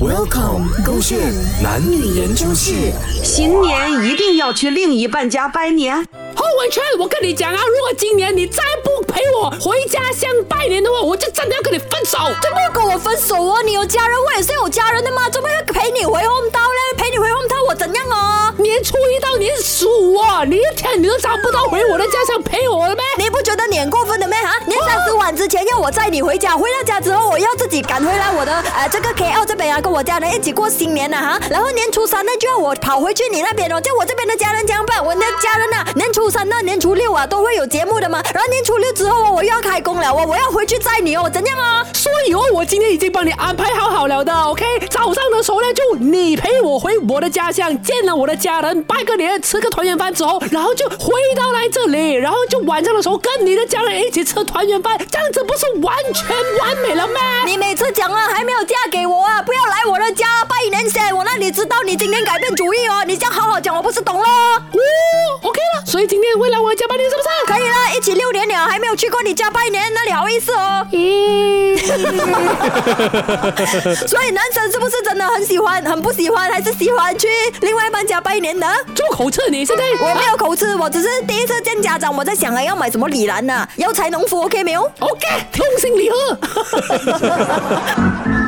Welcome，勾线男女研究室。新年一定要去另一半家拜年。侯伟全，我跟你讲啊，如果今年你再不陪我回家乡拜年的话，我就真的要跟你分手。怎么要跟我分手哦？你有家人，我也是有家人的嘛，怎么要陪你回红刀嘞？陪你回红刀，我怎样哦？年初一到年十五啊，你一天你都找不到回我的家乡陪前要我载你回家，回到家之后我要自己赶回来我的呃这个 KL 这边啊，跟我家人一起过新年呢哈。然后年初三呢就要我跑回去你那边哦，叫我这边的家人怎样办？我的家人呐、年初三到年初六啊都会有节目的嘛。然后年初六之后哦，我又要开工了我，我要回去载你哦，怎样啊？所以为，我今天已经帮你安排好好了的，OK？早上的时候呢，就你陪我回我的家乡，见了我的家人，拜个年，吃个团圆饭之后，然后就回到来这里，然后就晚上的时候跟你的家人一起吃团圆饭，这样子不是完全完美了吗？你每次讲了还没有嫁给我啊，不要来我的家拜年先，我让你知道你今天改变主意哦。你这样好好讲，我不是懂了？哦，OK 了，所以今天会来我的家拜年是不是？可以了，一起六年了，还没有去过你家拜年，那你好意思哦。咦，所以男生是不是真的很喜欢、很不喜欢，还是喜欢去另外一半家拜年的？做口吃你是在我没有口吃，我只是第一次见家长，我在想啊，要买什么礼篮呢？要才农夫 OK 没有？OK，通心礼盒。